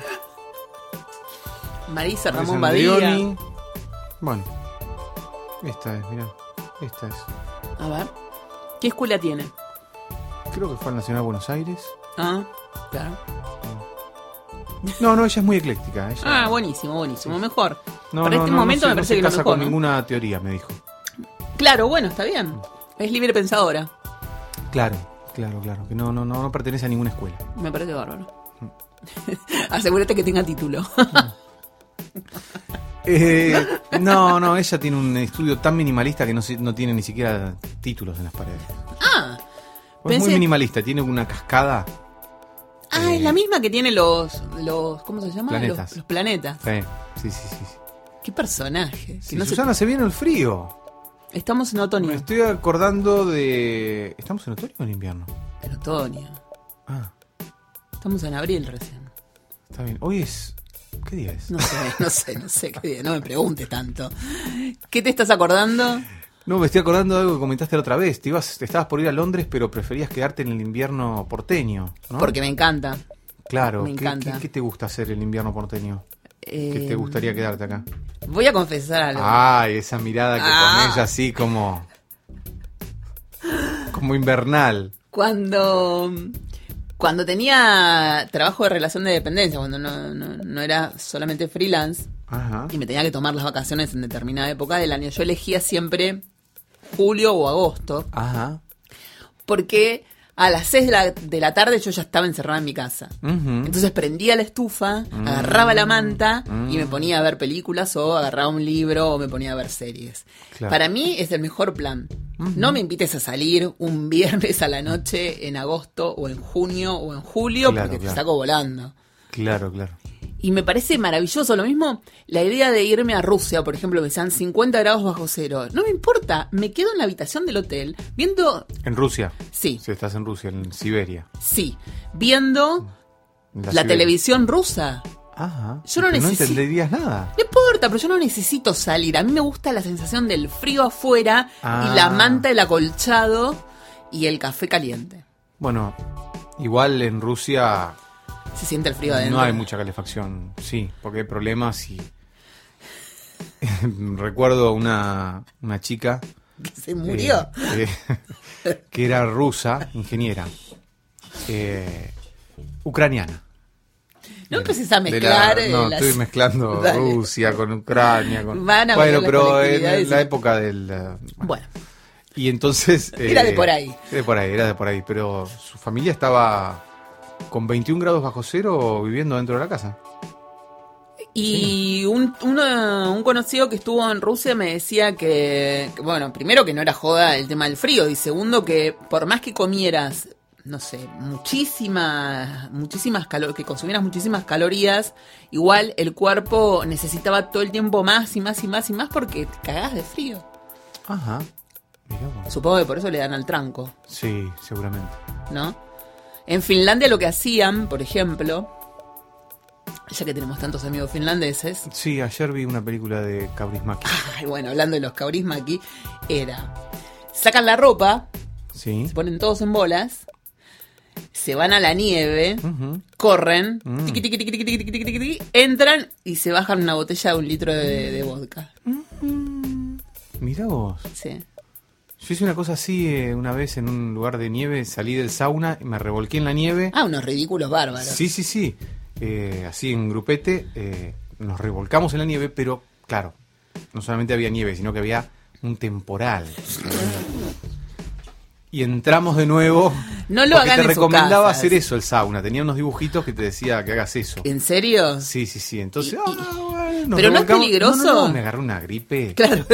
Marisa Marisa Ramón Badía. Bueno, esta es, mirá. Esta es. A ver. ¿Qué escuela tiene? Creo que fue al Nacional de Buenos Aires. Ah, claro. No, no, ella es muy ecléctica. Ella... Ah, buenísimo, buenísimo. Mejor. No, Para no, este no, momento se- me parece se que lo casa mejor. con ¿no? ninguna teoría, me dijo. Claro, bueno, está bien. Es libre pensadora. Claro, claro, claro. Que no, no, no, no pertenece a ninguna escuela. Me parece bárbaro. (laughs) Asegúrate que tenga título. (laughs) Eh, no, no, ella tiene un estudio tan minimalista que no, se- no tiene ni siquiera títulos en las paredes. ah, Es muy minimalista, tiene una cascada. ah, Eh, es la misma que tiene los, los ¿cómo se llama? Planetas. Los, los planetas. Sí, sí, sí. sí. Qué personaje. Sí, no se- Susana, se viene el frío. Estamos en otoño. Me estoy acordando de. ¿Estamos en otoño o en invierno? En otoño. Ah, Estamos en abril recién. está bien. Hoy es. ¿Qué día es? No sé, no sé, no sé qué día. No me preguntes tanto. ¿Qué te estás acordando? No, me estoy acordando de algo que comentaste la otra vez. Te, ibas, te estabas por ir a Londres, pero preferías quedarte en el invierno porteño, ¿no? Porque me encanta. Claro, me ¿qué, encanta. qué- qué te gusta hacer el invierno porteño? ¿Qué Eh, te gustaría quedarte acá? Voy a confesar algo. Ay, esa mirada que Ah. pones así como. como invernal. Cuando cuando tenía trabajo de relación de dependencia, cuando no, no, no era solamente freelance Ajá. y me tenía que tomar las vacaciones en determinada época del año, yo elegía siempre julio o agosto, Ajá. porque a las 6 de la, de la tarde yo ya estaba encerrada en mi casa. Entonces prendía la estufa, Mm. agarraba la manta y me ponía a ver películas o agarraba un libro o me ponía a ver series. Claro. Para mí es el mejor plan. No me invites a salir un (laughs) viernes a la noche en agosto o en junio o en julio Claro, porque te saco volando. Claro, claro. Y me parece maravilloso. Lo mismo, la idea de irme a Rusia, por ejemplo, que sean 50 grados bajo cero. No me importa, me quedo en la habitación del hotel viendo, En Rusia. sí, Si estás en Rusia, en Siberia. sí, viendo En la, televisión rusa. Ajá. Yo no no necesito- entenderías nada. No importa, pero yo no necesito salir. A mí me gusta la sensación del frío afuera Ah. y la manta, el acolchado y el café caliente. Bueno, igual en Rusia Se siente el frío adentro. no hay mucha calefacción. Sí, porque hay problemas y. (laughs) Recuerdo una, una chica Que se murió. eh, que, (laughs) que era rusa, ingeniera, eh, ucraniana. no empieces a la- mezclar. eh, no, las- estoy mezclando (laughs) Dale. Rusia con Ucrania. Con, Van a bueno, pero en la época del. eh, Bueno, Y entonces... Era de eh, por ahí. Era de por ahí, era de por ahí. Pero su familia estaba con 21 grados bajo cero viviendo dentro de la casa. y un, un conocido que estuvo en Rusia me decía que, que, bueno, primero que no era joda el tema del frío y segundo que por más que comieras, no sé, muchísimas, muchísimas calo- que consumieras muchísimas calorías, igual el cuerpo necesitaba todo el tiempo más y más y más y más porque te cagás de frío. Ajá. Mirá. Supongo que por eso le dan al tranco. Sí, seguramente. ¿no? En Finlandia lo que hacían, por ejemplo, ya que tenemos tantos amigos finlandeses. Sí, ayer vi una película de Kaurismäki. (laughs) Ay, bueno, hablando de los Kaurismäki, era. Sacan la ropa, se ponen todos en bolas, se van a la nieve, uh -huh. corren, mm. tiqui, tiqui, tiqui, entran y se bajan una botella de un litro de, vodka. Mm. Mira vos. Sí. Yo hice una cosa así eh, una vez en un lugar de nieve, salí del sauna y me revolqué en la nieve. Ah, unos ridículos bárbaros. Sí, sí, sí. Eh, así en grupete eh, nos revolcamos en la nieve, pero claro, no solamente había nieve, sino que había un temporal. Y entramos de nuevo. No lo porque hagan te en recomendaba casas. hacer eso el sauna. Tenía unos dibujitos que te decía que hagas eso. ¿En serio? Sí, sí, sí. Entonces, Y- ah, bueno, nos ¿Pero no es peligroso? No, no, no, me agarré una gripe. Claro.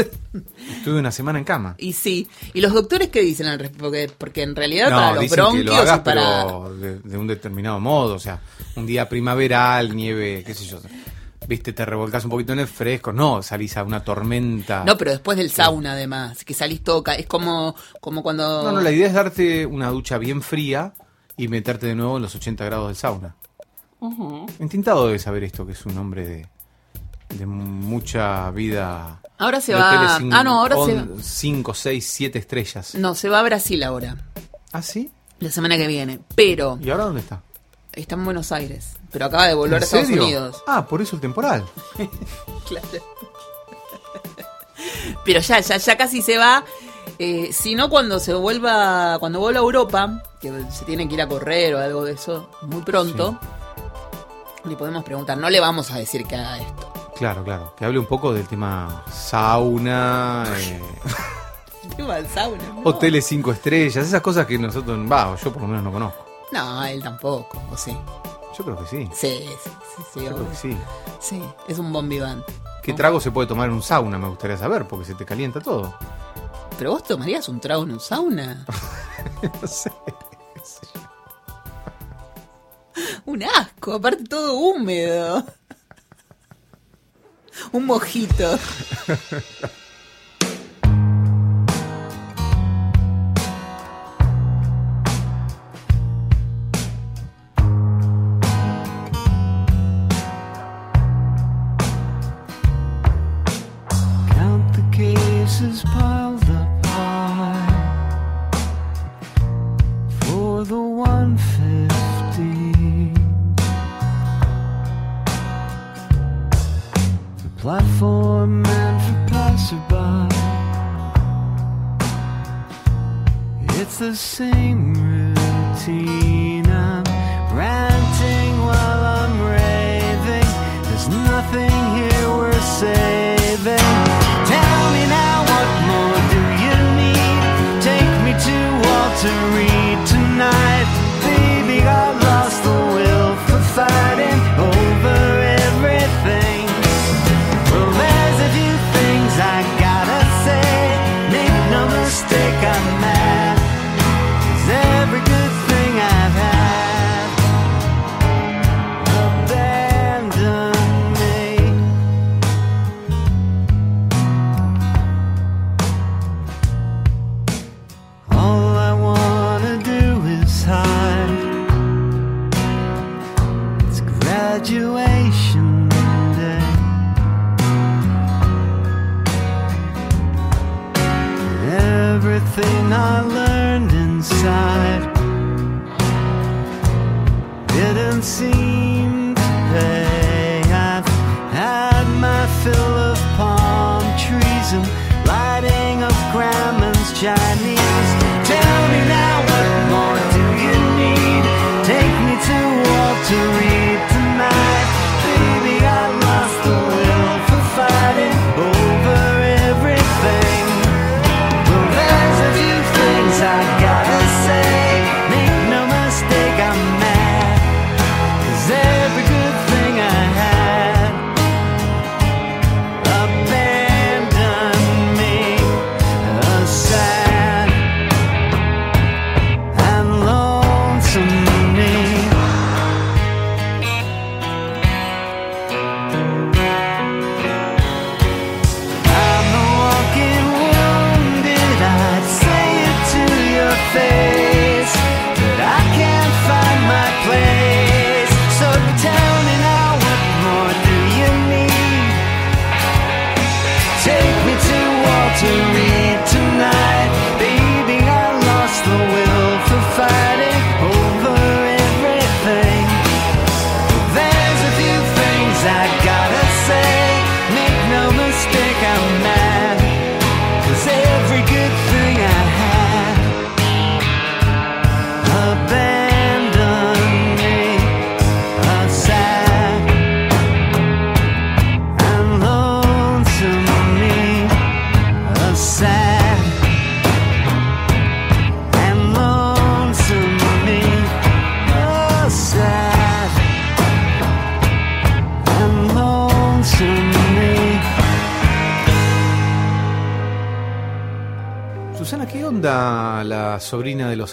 Estuve una semana en cama. Y sí. ¿Y los doctores qué dicen al respecto? Porque, porque en realidad No, para los dicen que bronquios lo hagas, para... pero de, de un determinado modo. O sea, un día primaveral, nieve, qué sé yo. Viste, te revolcas un poquito en el fresco. No, salís a una tormenta. No, pero después del sauna además, que salís toca, es como, como cuando... No, no, la idea es darte una ducha bien fría y meterte de nuevo en los 80 grados del sauna. Entintado debe saber esto, que es un hombre de, de mucha vida. Ahora se va- sin- ah, no, ahora se- on- 5, 6, 7 estrellas. No, se va a Brasil ahora, ¿Ah, sí? la semana que viene, pero ¿Y ahora dónde está? Está en Buenos Aires, pero acaba de volver ¿En a Estados serio? Unidos. Ah, por eso el temporal. (laughs) Claro. Pero ya, ya, ya casi se va. Eh, si no, cuando se vuelva, cuando vuelva a Europa, que se tiene que ir a correr o algo de eso, muy pronto, le podemos preguntar. No le vamos a decir que haga esto. Claro, claro. Que hable un poco del tema sauna, (laughs) eh, ¿Qué va al sauna? No. hoteles 5 estrellas, esas cosas que nosotros, va, yo por lo menos no conozco. No, él tampoco, o sí. Yo creo que sí. Sí, sí, sí, sí, Yo creo que sí. Sí, es un bon vivant. ¿Qué trago se puede tomar en un sauna? Me gustaría saber, porque se te calienta todo. ¿Pero vos tomarías un trago en un sauna? (laughs) No sé. Un asco, aparte todo húmedo. Un mojito. (laughs) It's the same routine.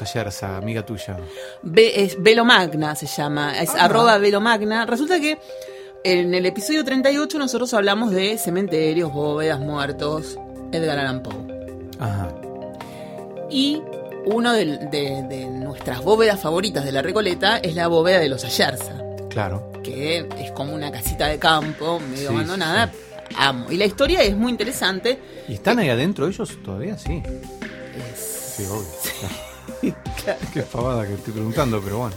Ayerza, amiga tuya? Ve- es Velo Magna se llama, es Ah. arroba Velo Magna. Resulta que en el episodio 38 nosotros hablamos de cementerios, bóvedas, muertos, Edgar Allan Poe. Ajá. Y uno de, de nuestras bóvedas favoritas de la Recoleta es la bóveda de los Ayerza, Claro. que es como una casita de campo, medio Sí, abandonada. Amo. Y la historia es muy interesante. ¿Y están ahí adentro ellos todavía? Sí. Es- Sí, obvio. (laughs) Qué pavada que estoy preguntando, pero bueno.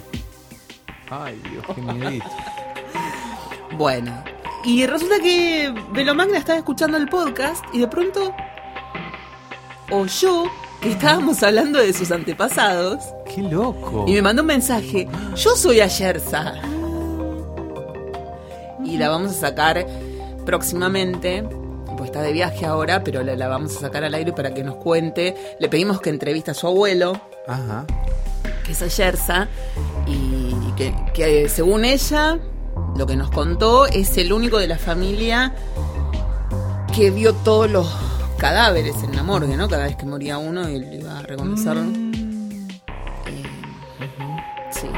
Ay, Dios, qué miedito. Bueno, y resulta que Velomagna estaba escuchando el podcast y de pronto oyó que estábamos hablando de sus antepasados Qué loco. y me mandó un mensaje. Yo soy Ayerza. Y la vamos a sacar próximamente. Pues está de viaje ahora, pero la, la vamos a sacar al aire para que nos cuente. Le pedimos que entrevista a su abuelo, Ajá. que es Ayerza, y, y que, que según ella, lo que nos contó, es el único de la familia que vio todos los cadáveres en la morgue, ¿no? Cada vez que moría uno, él iba a reconocerlo. Eh, sí.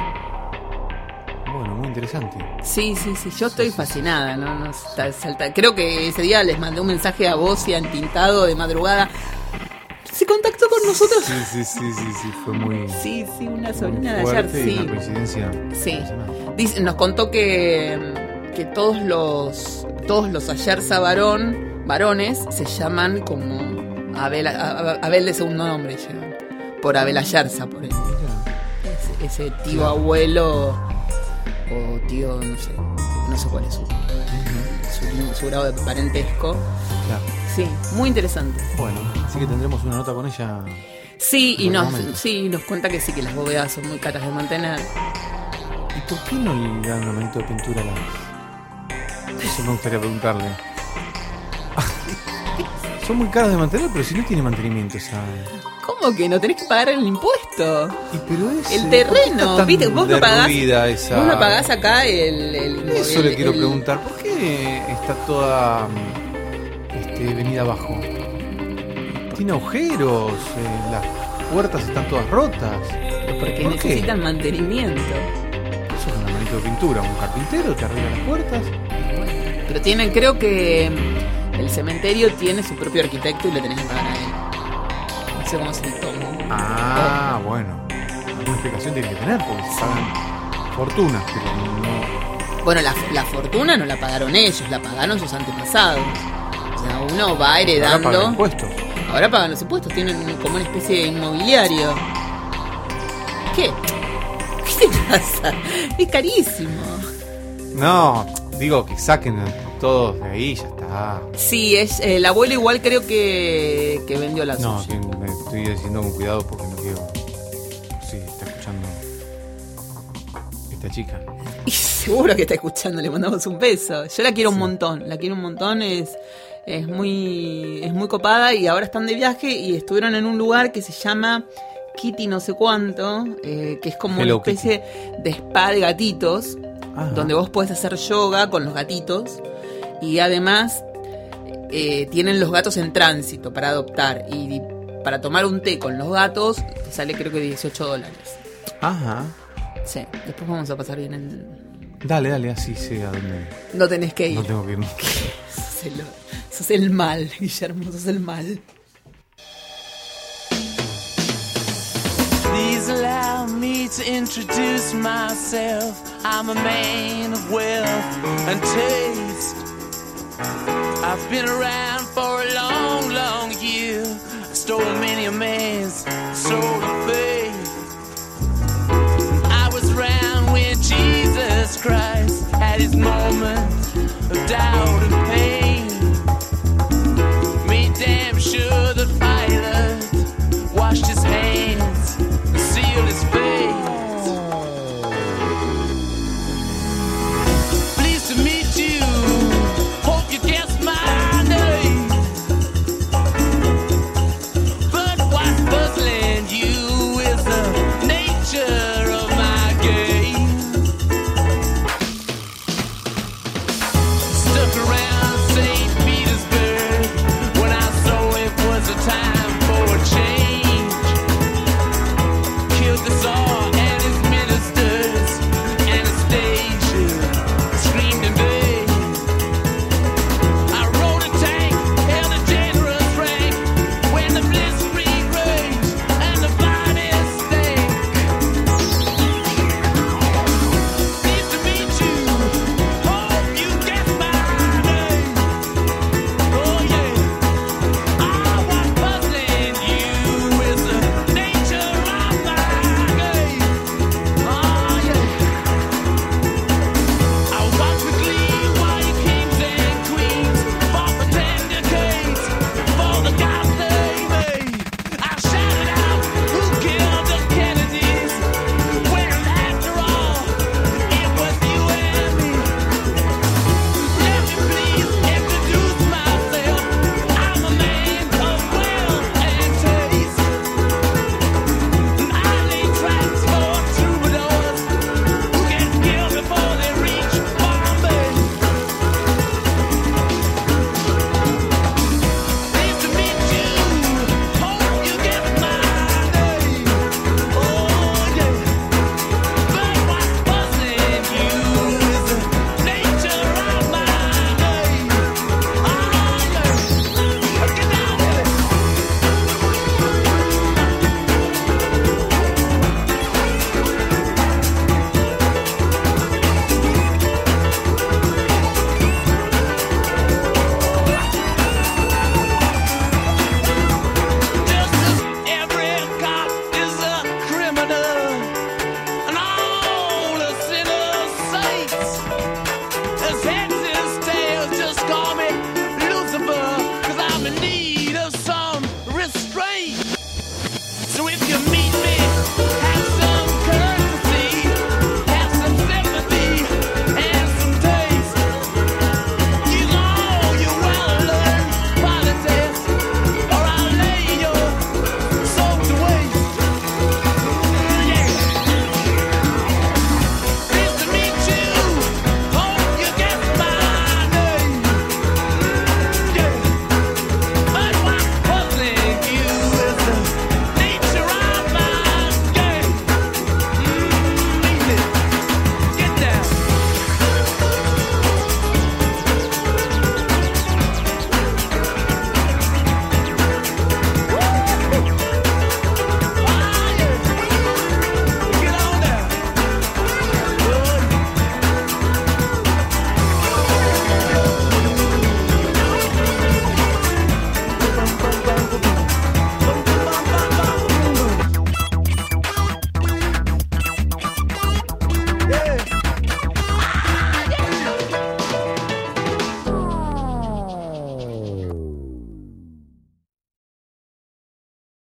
Bueno, muy interesante. Sí, sí, sí, yo estoy fascinada, ¿no? no está- salta- Creo que ese día les mandé un mensaje a vos y a Entintado de madrugada. ¿Se contactó con nosotros? Sí, sí, sí, sí, sí, fue muy, Sí, sí, una sobrina de ayer, sí. una coincidencia. Sí. Dice- nos contó que, que todos los todos los Ayerza varón, varones se llaman como Abel, Abel de segundo nombre llevan. Por Abel Ayerza, por ese, ese, ese tío abuelo o tío, no sé, no sé cuál es su, su, su grado de parentesco. Claro. Sí, muy interesante. Bueno, así que tendremos una nota con ella. Sí, y nos, sí, nos cuenta que sí, que las bóvedas son muy caras de mantener. ¿Y por qué no le dan un aumento de pintura a las.? Eso me gustaría preguntarle. (laughs) Son muy caras de mantener, pero si no tiene mantenimiento esa. ¿Cómo que no tenés que pagar el impuesto? Y pero es. El ¿por qué está terreno, viste, vos no pagás, esa- vos no pagás acá el, el- Eso el- le quiero el- preguntar. ¿Por qué está toda. Este, venida abajo? Tiene agujeros, eh, las puertas están todas rotas. Porque ¿Por qué? necesitan mantenimiento. Eso es una manito de pintura, un carpintero te arregla las puertas. Pero tienen, creo que mm, el cementerio tiene su propio arquitecto y le tenés que pagar a él. No sé cómo se le toma. Ah, bueno. Alguna explicación tiene que tener, porque se pagan fortunas, pero no. Bueno, la, la fortuna no la pagaron ellos, la pagaron sus antepasados. O sea, uno va heredando. Ahora pagan impuestos. Ahora pagan los impuestos, tienen como una especie de inmobiliario. ¿Qué? ¿Qué te pasa? Es carísimo. No, digo que saquen todos de ahí, ya está. Sí, es eh, el abuelo igual creo que, que vendió la No, suya. me estoy diciendo con cuidado porque no quiero. Sí, está escuchando esta chica. (laughs) Y seguro que está escuchando, le mandamos un beso. Yo la quiero un montón, la quiero un montón, es, es muy es muy copada y ahora están de viaje y estuvieron en un lugar que se llama Kitty no sé cuánto, eh, que es como Hello, una especie de spa de gatitos, Ajá. donde vos podés hacer yoga con los gatitos y además eh, tienen los gatos en tránsito para adoptar y para tomar un té con los gatos te sale creo que 18 dólares. Ajá. Sí, después vamos a pasar bien el... Dale, dale, así sé a dónde. No tenés que ir. No tengo que irme. (laughs) El, sos el mal, (laughs) Guillermo, sos el mal. Please allow me to introduce myself. I'm a man of wealth and taste. I've been around for a long, long year. I stole many a man's soul of faith. I was around when Jesus Christ had his moment doubt and pain.